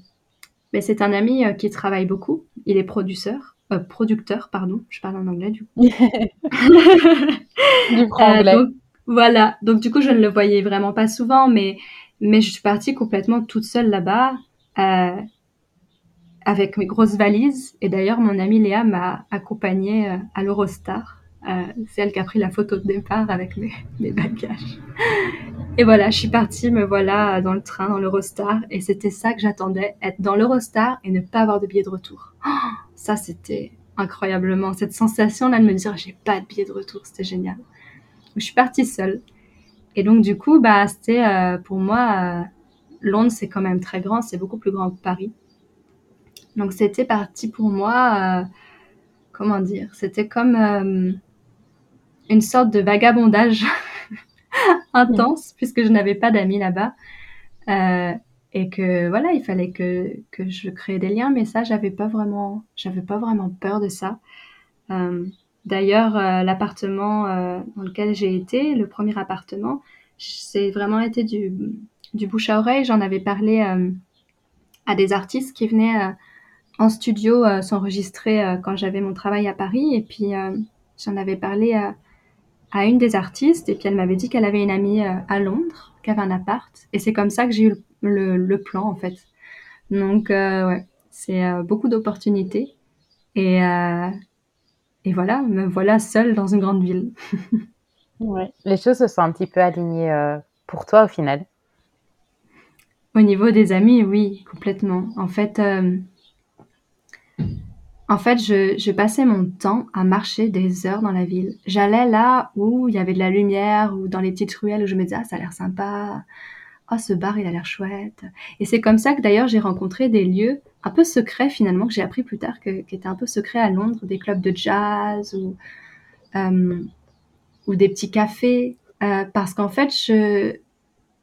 mais c'est un ami euh, qui travaille beaucoup. Il est producteur. Euh, producteur, pardon. Je parle en anglais du coup. (laughs) (laughs) du anglais. voilà. Donc du coup, je ne le voyais vraiment pas souvent, mais mais je suis partie complètement toute seule là-bas avec mes grosses valises. Et d'ailleurs, mon amie Léa m'a accompagnée à l'Eurostar. c'est elle qui a pris la photo de départ avec (laughs) mes, bagages. Et voilà, je suis partie, me voilà dans le train, dans l'Eurostar. Et c'était ça que j'attendais, être dans l'Eurostar et ne pas avoir de billet de retour. Oh, ça, c'était incroyablement. Cette sensation-là de me dire, j'ai pas de billet de retour, c'était génial. Je suis partie seule. Et donc, du coup, bah, c'était euh, pour moi, euh, Londres, c'est quand même très grand, c'est beaucoup plus grand que Paris. Donc, c'était parti pour moi. Euh, comment dire, c'était comme une sorte de vagabondage (laughs) intense puisque je n'avais pas d'amis là-bas. Euh, et que voilà, il fallait que, que je crée des liens, mais ça, j'avais pas vraiment, j'avais pas vraiment peur de ça. Euh, D'ailleurs, euh, l'appartement euh, dans lequel j'ai été, le premier appartement, c'est vraiment été du, du bouche à oreille. J'en avais parlé euh, à des artistes qui venaient en studio s'enregistrer quand j'avais mon travail à Paris, et puis j'en avais parlé à, à une des artistes, et puis elle m'avait dit qu'elle avait une amie à Londres, qui avait un appart, et c'est comme ça que j'ai eu le, le, plan en fait. Donc ouais, c'est beaucoup d'opportunités. Et, et voilà, me voilà seule dans une grande ville. (laughs) ouais. Les choses se sont un petit peu alignées euh, pour toi au final. Au niveau des amis, oui, complètement. En fait, euh, en fait, je, passais mon temps à marcher des heures dans la ville. J'allais là où il y avait de la lumière ou dans les petites ruelles où je me disais ah ça a l'air sympa, oh ce bar il a l'air chouette. Et c'est comme ça que d'ailleurs j'ai rencontré des lieux un peu secrets finalement que j'ai appris plus tard que, qui étaient un peu secrets à Londres, des clubs de jazz ou euh, des petits cafés, euh, parce qu'en fait je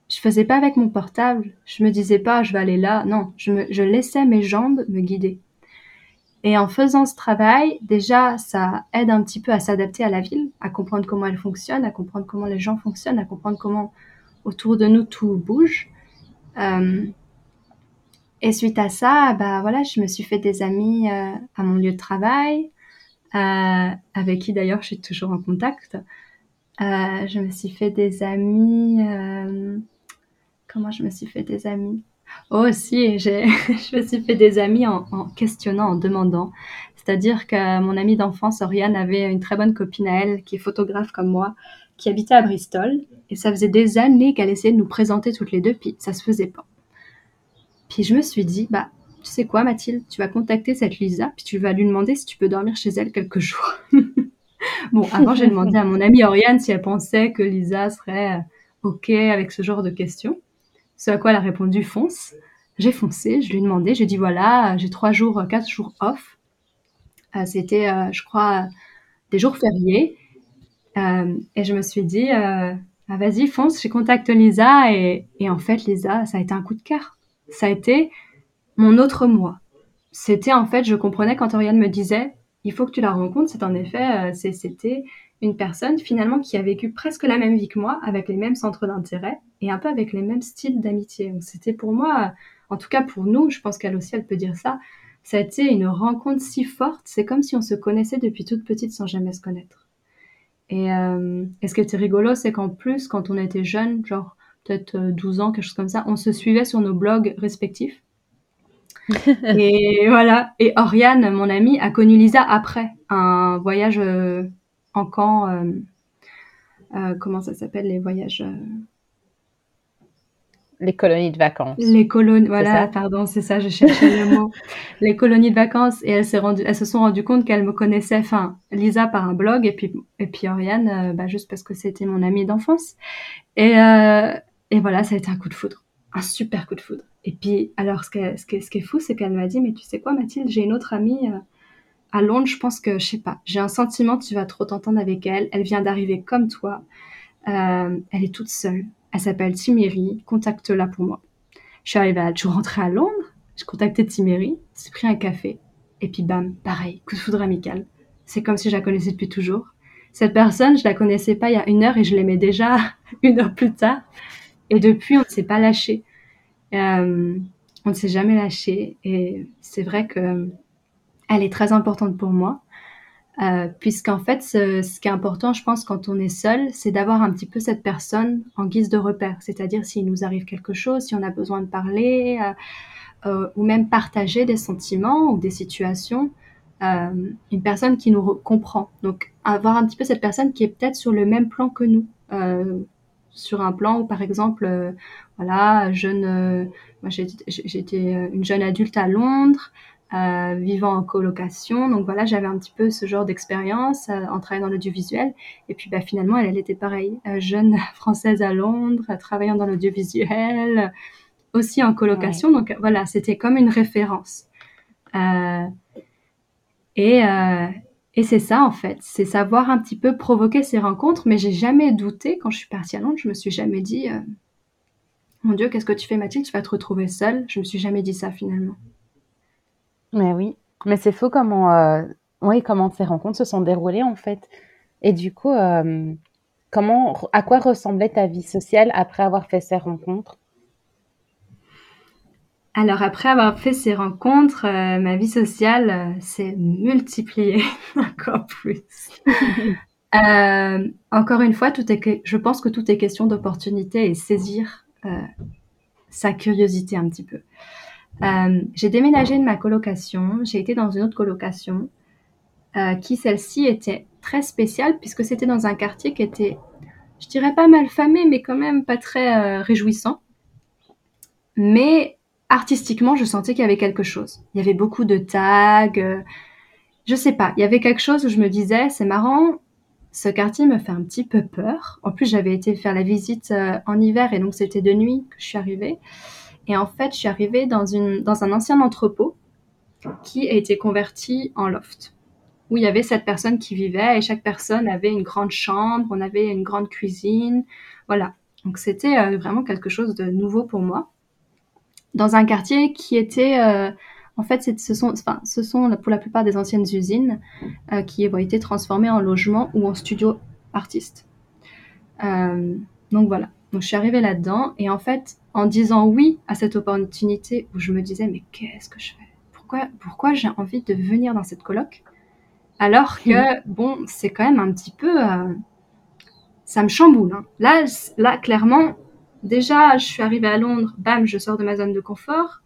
je faisais pas avec mon portable, je me disais pas je vais aller là, non, je laissais mes jambes me guider. Et en faisant ce travail, déjà, ça aide un petit peu à s'adapter à la ville, à comprendre comment elle fonctionne, à comprendre comment les gens fonctionnent, à comprendre comment autour de nous tout bouge. Euh, et suite à ça, bah voilà, je me suis fait des amis euh, à mon lieu de travail, euh, avec qui d'ailleurs je suis toujours en contact. Je me suis fait des amis. Comment je me suis fait des amis? Oh, si, (laughs) je me suis fait des amis en, en questionnant, en demandant. C'est-à-dire que mon amie d'enfance, Oriane, avait une très bonne copine à elle, qui est photographe comme moi, qui habitait à Bristol. Et ça faisait des années qu'elle essayait de nous présenter toutes les deux, puis ça se faisait pas. Puis je me suis dit, bah, tu sais quoi, Mathilde, tu vas contacter cette Lisa, puis tu vas lui demander si tu peux dormir chez elle quelques jours. (laughs) bon, avant, j'ai demandé à mon amie Oriane si elle pensait que Lisa serait euh, OK avec ce genre de questions. Ce à quoi elle a répondu fonce. J'ai foncé, je lui ai demandé, j'ai dit voilà, j'ai trois jours, quatre jours off. Euh, C'était, euh, je crois, des jours fériés. Euh, et je me suis dit, euh, ah, vas-y, fonce, j'ai contacté Lisa. Et, et, en fait, Lisa, ça a été un coup de cœur. Ça a été mon autre moi. C'était en fait, je comprenais quand Oriane me disait, il faut que tu la rencontres. C'est en effet, euh, c'était une personne finalement qui a vécu presque la même vie que moi, avec les mêmes centres d'intérêt et un peu avec les mêmes styles d'amitié. C'était pour moi, en tout cas pour nous, je pense qu'elle aussi, elle peut dire ça, ça a été une rencontre si forte. C'est comme si on se connaissait depuis toute petite sans jamais se connaître. Et, euh, et ce qui était rigolo, c'est qu'en plus, quand on était jeune, genre peut-être 12 ans, quelque chose comme ça, on se suivait sur nos blogs respectifs. (laughs) et voilà. Et Oriane, mon amie, a connu Lisa après un voyage euh, en camp. Euh, euh, comment ça s'appelle les voyages les colonies de vacances. Les colonies, voilà, pardon, c'est ça, je cherchais le mot. (laughs) Les colonies de vacances, et elles, rendu, elles se sont rendues compte qu'elles me connaissaient, enfin, Lisa par un blog, et puis, et puis Oriane, euh, bah, juste parce que c'était mon amie d'enfance. Et, euh, et voilà, ça a été un coup de foudre. Un super coup de foudre. Et puis, alors, ce, que, ce, qui, ce qui est fou, c'est qu'elle m'a dit, mais tu sais quoi, Mathilde, j'ai une autre amie euh, à Londres, je pense que, je sais pas, j'ai un sentiment tu vas trop t'entendre avec elle. Elle vient d'arriver comme toi. Euh, elle est toute seule elle s'appelle Timéry, contacte-la pour moi. Je suis arrivée à, je rentrée à Londres, j'ai contacté Timéry, j'ai pris un café, et puis bam, pareil, coup de foudre amical. C'est comme si je la connaissais depuis toujours. Cette personne, je la connaissais pas il y a une heure et je l'aimais déjà (laughs) une heure plus tard. Et depuis, on ne s'est pas lâché. Euh, on ne s'est jamais lâché. Et c'est vrai que elle est très importante pour moi. Euh, puisqu'en fait, ce, qui est important, je pense, quand on est seul, c'est d'avoir un petit peu cette personne en guise de repère. C'est-à-dire s'il nous arrive quelque chose, si on a besoin de parler, euh, euh, ou même partager des sentiments ou des situations, une personne qui nous comprend. Donc, avoir un petit peu cette personne qui est peut-être sur le même plan que nous. Sur un plan où, par exemple, voilà, jeune, moi j'étais une jeune adulte à Londres, euh, vivant en colocation. Donc voilà, j'avais un petit peu ce genre d'expérience euh, en travaillant dans l'audiovisuel. Et puis bah, finalement, elle, elle était pareille, euh, jeune (laughs) française à Londres, travaillant dans l'audiovisuel, aussi en colocation. Ouais. Donc voilà, c'était comme une référence. Et, et c'est ça en fait, c'est savoir un petit peu provoquer ces rencontres, mais j'ai jamais douté quand je suis partie à Londres, je me suis jamais dit mon Dieu, qu'est-ce que tu fais Mathilde, tu vas te retrouver seule. Je me suis jamais dit ça finalement. Mais oui, mais c'est faux comment, euh, oui, comment ces rencontres se sont déroulées en fait. Et du coup, euh, comment, à quoi ressemblait ta vie sociale après avoir fait ces rencontres? Alors après avoir fait ces rencontres, euh, ma vie sociale s'est multipliée (laughs) encore plus. (laughs) Encore une fois, tout est, je pense que tout est question d'opportunité et saisir sa curiosité un petit peu. J'ai déménagé de ma colocation, j'ai été dans une autre colocation qui celle-ci était très spéciale puisque c'était dans un quartier qui était, je dirais pas mal famé, mais quand même pas très réjouissant. Mais artistiquement, je sentais qu'il y avait quelque chose. Il y avait beaucoup de tags. Euh, je sais pas, il y avait quelque chose où je me disais, c'est marrant, ce quartier me fait un petit peu peur. En plus, j'avais été faire la visite euh, en hiver et donc c'était de nuit que je suis arrivée. Et en fait, je suis arrivée dans, une, dans un ancien entrepôt qui a été converti en loft, où il y avait cette personne qui vivait et chaque personne avait une grande chambre, on avait une grande cuisine. Voilà. Donc c'était euh, vraiment quelque chose de nouveau pour moi dans un quartier qui était euh, en fait, ce sont, enfin, ce sont pour la plupart des anciennes usines euh, qui ont été transformées en logement ou en studio artiste. Donc voilà. Donc je suis arrivée là-dedans et en fait, en disant oui à cette opportunité où je me disais mais qu'est-ce que je fais? Pourquoi, pourquoi j'ai envie de venir dans cette coloc? Alors que bon, c'est quand même un petit peu, ça me chamboule. Hein. Là, là clairement, déjà, je suis arrivée à Londres, bam, je sors de ma zone de confort.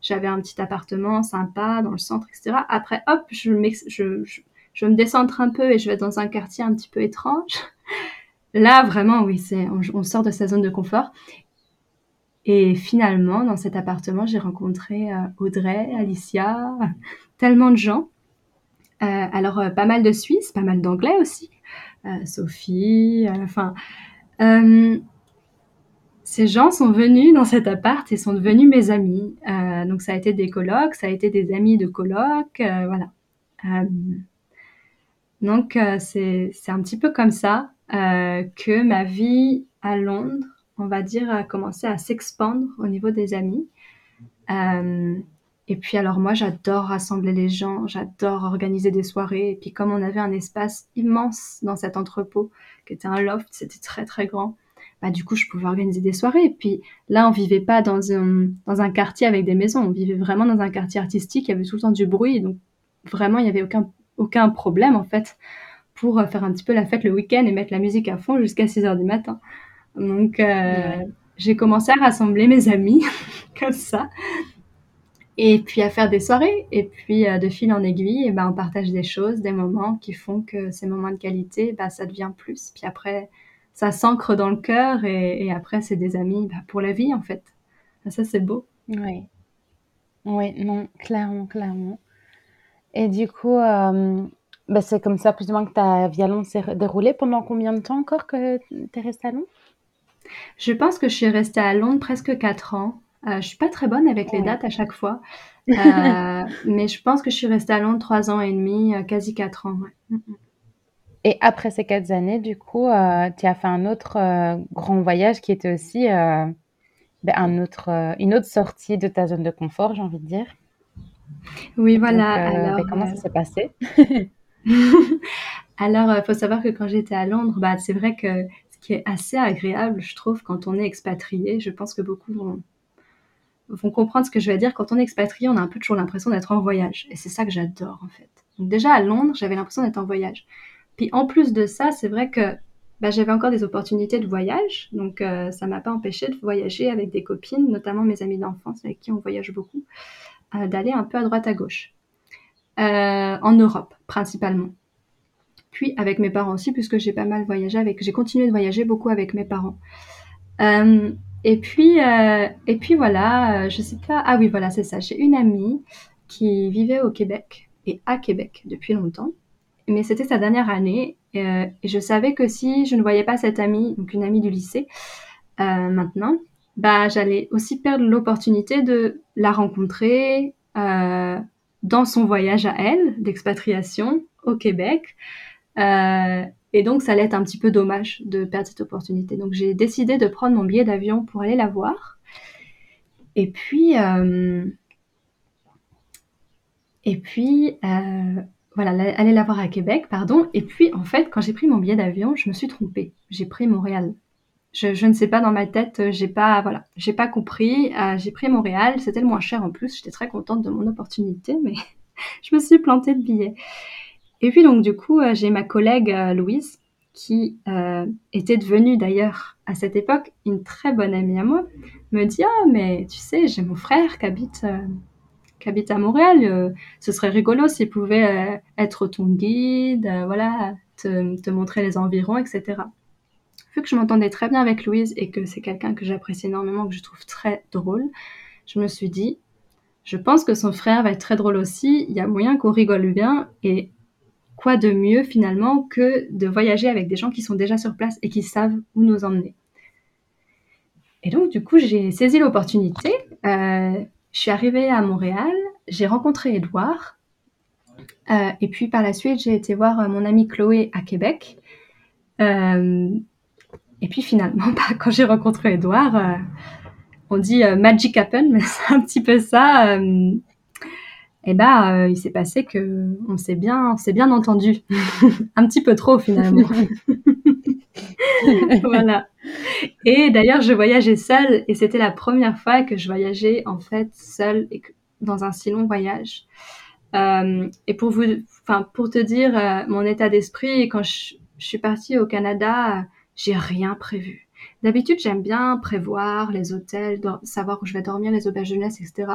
J'avais un petit appartement sympa dans le centre, etc. Après, hop, je, je, je, me décentre un peu et je vais dans un quartier un petit peu étrange. Là, vraiment, oui, c'est, on, sort de sa zone de confort. Et finalement, dans cet appartement, j'ai rencontré euh, Audrey, Alicia, (laughs) tellement de gens. Euh, alors, euh, pas mal de Suisses, pas mal d'Anglais aussi. Sophie, enfin ces gens sont venus dans cet appart et sont devenus mes amis. Donc ça a été des colocs, ça a été des amis de colocs, voilà. Donc c'est un petit peu comme ça que ma vie à Londres, on va dire, a commencé à s'expandre au niveau des amis. et puis alors moi j'adore rassembler les gens, j'adore organiser des soirées. Et puis comme on avait un espace immense dans cet entrepôt, qui était un loft, c'était très très grand. Bah, du coup, je pouvais organiser des soirées. Et puis là, on vivait pas dans un, dans un quartier avec des maisons. On vivait vraiment dans un quartier artistique. Il y avait tout le temps du bruit. Donc, vraiment, il n'y avait aucun, aucun problème, en fait, pour euh, faire un petit peu la fête le week-end et mettre la musique à fond jusqu'à 6 heures du matin. Donc, euh, j'ai commencé à rassembler mes amis (laughs) comme ça. Et puis à faire des soirées. Et puis euh, de fil en aiguille, et ben, on partage des choses, des moments qui font que ces moments de qualité, bah, ça devient plus. Puis après, ça s'ancre dans le cœur et, après c'est des amis bah, pour la vie en fait. Ça c'est beau. Oui. Oui, non, clairement, clairement. Et du coup, euh, bah, c'est comme ça plus ou moins que ta vie à Londres s'est déroulée. Pendant combien de temps encore que tu es restée à Londres? Je pense que je suis restée à Londres presque 4 ans. Euh, je suis pas très bonne avec les dates à chaque fois. (laughs) Euh, mais je pense que je suis restée à Londres 3 ans et demi, euh, quasi 4 ans. Mm, mm. Et après ces quatre années, du coup, euh, tu as fait un autre grand voyage qui était aussi ben, un autre, une autre sortie de ta zone de confort, j'ai envie de dire. Oui, voilà. Ben, alors, comment ça s'est passé? (laughs) Alors, il faut savoir que quand j'étais à Londres, bah, c'est vrai que qui est assez agréable, je trouve, quand on est expatrié, je pense que beaucoup vont, comprendre ce que je vais dire. Quand on est expatrié, on a un peu toujours l'impression d'être en voyage. Et c'est ça que j'adore, en fait. Donc déjà, à Londres, j'avais l'impression d'être en voyage. Puis en plus de ça, c'est vrai que bah, j'avais encore des opportunités de voyage, donc euh, ça m'a pas empêché de voyager avec des copines, notamment mes amies d'enfance avec qui on voyage beaucoup, euh, d'aller un peu à droite à gauche, euh, en Europe principalement. Puis avec mes parents aussi, puisque j'ai pas mal voyagé avec, j'ai continué de voyager beaucoup avec mes parents. et puis et puis voilà, je sais pas, ah oui voilà c'est ça, j'ai une amie qui vivait au Québec et à Québec depuis longtemps mais c'était sa dernière année euh, et je savais que si je ne voyais pas cette amie, donc une amie du lycée, euh, maintenant, bah j'allais aussi perdre l'opportunité de la rencontrer euh, dans son voyage à elle d'expatriation au Québec. Euh, et donc, ça allait être un petit peu dommage de perdre cette opportunité. Donc, j'ai décidé de prendre mon billet d'avion pour aller la voir. Et puis, euh, et puis, euh, voilà, aller la voir à Québec, pardon. Et puis, en fait, quand j'ai pris mon billet d'avion, je me suis trompée. J'ai pris Montréal. Je, ne sais pas dans ma tête, j'ai pas, voilà, j'ai pas compris. j'ai pris Montréal, c'était le moins cher en plus. J'étais très contente de mon opportunité, mais (laughs) je me suis plantée de billet. Et puis donc du coup, euh, j'ai ma collègue euh, Louise qui euh, était devenue d'ailleurs à cette époque une très bonne amie à moi, me dit ah mais tu sais j'ai mon frère qui habite qui habite à Montréal, ce serait rigolo s'il pouvait être ton guide, voilà, te, te, montrer les environs, etc. Vu que je m'entendais très bien avec Louise et que c'est quelqu'un que j'apprécie énormément, que je trouve très drôle, je me suis dit, je pense que son frère va être très drôle aussi, il y a moyen qu'on rigole bien et quoi de mieux finalement que de voyager avec des gens qui sont déjà sur place et qui savent où nous emmener. Et donc du coup, j'ai saisi l'opportunité. Euh, je suis arrivée à Montréal, j'ai rencontré Edouard. Euh, et puis par la suite, j'ai été voir mon amie Chloé à Québec. Euh, et puis finalement, (laughs) bah, quand j'ai rencontré Edouard, on dit magic happen, (laughs) mais c'est un petit peu ça eh ben euh, il s'est passé que on s'est bien, s'est bien entendu, (laughs) un petit peu trop finalement. (laughs) voilà. Et d'ailleurs, je voyageais seule et c'était la première fois que je voyageais en fait seule et dans un si long voyage. Euh, et pour vous, enfin pour te dire euh, mon état d'esprit, quand je, je, suis partie au Canada, j'ai rien prévu. D'habitude, j'aime bien prévoir les hôtels, savoir où je vais dormir, les auberges jeunesse, etc.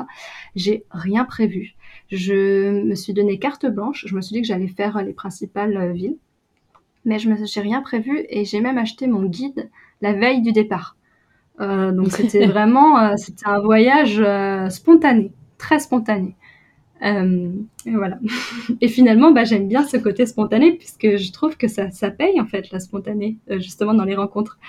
J'ai rien prévu. Je me suis donné carte blanche. Je me suis dit que j'allais faire les principales euh, villes. Mais je n'ai rien prévu et j'ai même acheté mon guide la veille du départ. Euh, donc c'était (laughs) vraiment euh, c'était un voyage spontané, très spontané. et voilà. (laughs) et finalement, bah, j'aime bien ce côté spontané puisque je trouve que ça, ça paye en fait la spontanée, justement dans les rencontres.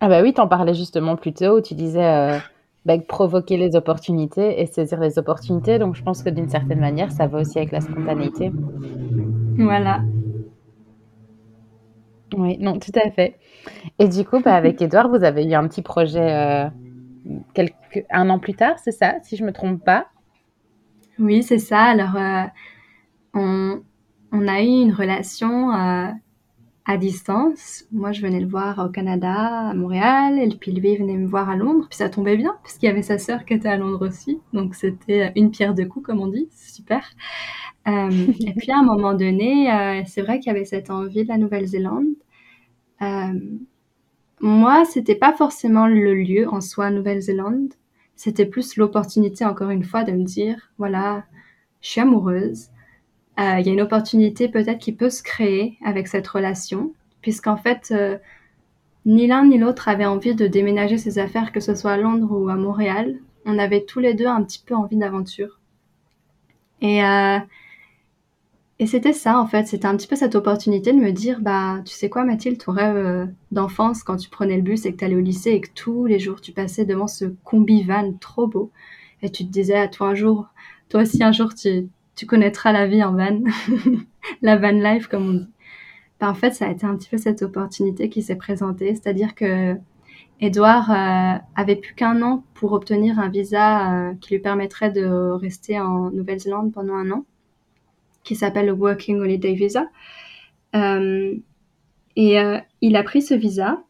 Ah bah oui, tu en parlais justement plus tôt, où tu disais euh, bah, provoquer les opportunités et saisir les opportunités. Donc je pense que d'une certaine manière, ça va aussi avec la spontanéité. Voilà. Oui, non, tout à fait. Et du coup, bah, avec Edouard, vous avez eu un petit projet euh, un an plus tard, c'est ça, si je ne me trompe pas? Oui, c'est ça. Alors, euh, on, on, a eu une relation à distance. Moi, je venais le voir au Canada, à Montréal, et puis lui venait me voir à Londres. Puis ça tombait bien, puisqu'il y avait sa sœur qui était à Londres aussi. Donc c'était une pierre deux coups, comme on dit. Super. Euh, (laughs) et puis à un moment donné, euh, c'est vrai qu'il y avait cette envie de la Nouvelle-Zélande. Euh, moi, c'était pas forcément le lieu en soi, Nouvelle-Zélande. C'était plus l'opportunité, encore une fois, de me dire, voilà, je suis amoureuse. Euh, il y a une opportunité peut-être qui peut se créer avec cette relation, puisqu'en fait, euh, ni l'un ni l'autre avait envie de déménager ses affaires, que ce soit à Londres ou à Montréal. On avait tous les deux un petit peu envie d'aventure. Et, euh, et c'était ça, en fait. C'était un petit peu cette opportunité de me dire, bah, tu sais quoi, Mathilde, ton rêve d'enfance, quand tu prenais le bus et que tu allais au lycée et que tous les jours tu passais devant ce combi van trop beau, et tu te disais à toi un jour, toi aussi un jour, tu, tu connaîtras la vie en van, (laughs) la van life comme on dit. Ben, en fait, ça a été un petit peu cette opportunité qui s'est présentée, c'est-à-dire que Edouard euh, avait plus qu'un an pour obtenir un visa euh, qui lui permettrait de rester en Nouvelle-Zélande pendant un an, qui s'appelle le Working Holiday Visa. Euh, et il a pris ce visa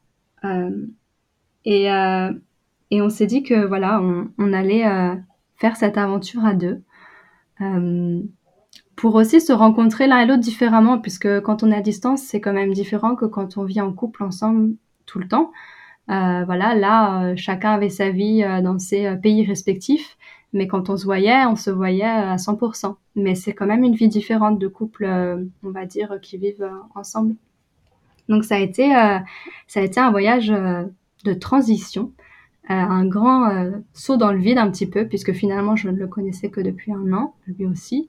et, et on s'est dit que voilà, on, on allait faire cette aventure à deux. Euh, pour aussi se rencontrer l'un et l'autre différemment, puisque quand on est à distance, c'est quand même différent que quand on vit en couple ensemble tout le temps. Euh, voilà, là, euh, chacun avait sa vie dans ses pays respectifs, mais quand on se voyait, on se voyait à 100%. Mais c'est quand même une vie différente de couple, on va dire, qui vivent ensemble. Donc ça a été, ça a été un voyage de transition un grand euh, saut dans le vide un petit peu, puisque finalement je ne le connaissais que depuis un an, lui aussi.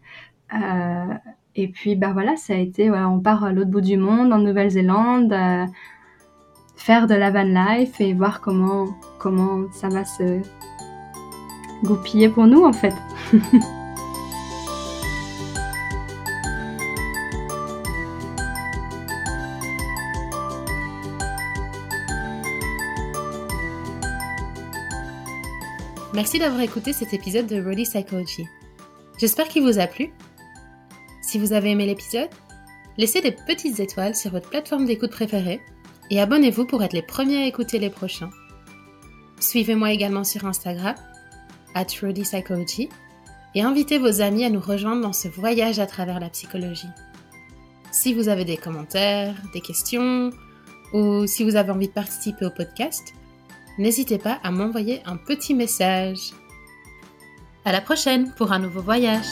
Euh, et puis bah voilà, ça a été, on part à l'autre bout du monde, en Nouvelle-Zélande, faire de la van life et voir comment, comment ça va se goupiller pour nous en fait. (laughs) Merci d'avoir écouté cet épisode de Rody Psychology. J'espère qu'il vous a plu. Si vous avez aimé l'épisode, laissez des petites étoiles sur votre plateforme d'écoute préférée et abonnez-vous pour être les premiers à écouter les prochains. Suivez-moi également sur Instagram, at Psychology, et invitez vos amis à nous rejoindre dans ce voyage à travers la psychologie. Si vous avez des commentaires, des questions, ou si vous avez envie de participer au podcast, n'hésitez pas à m'envoyer un petit message. À la prochaine pour un nouveau voyage!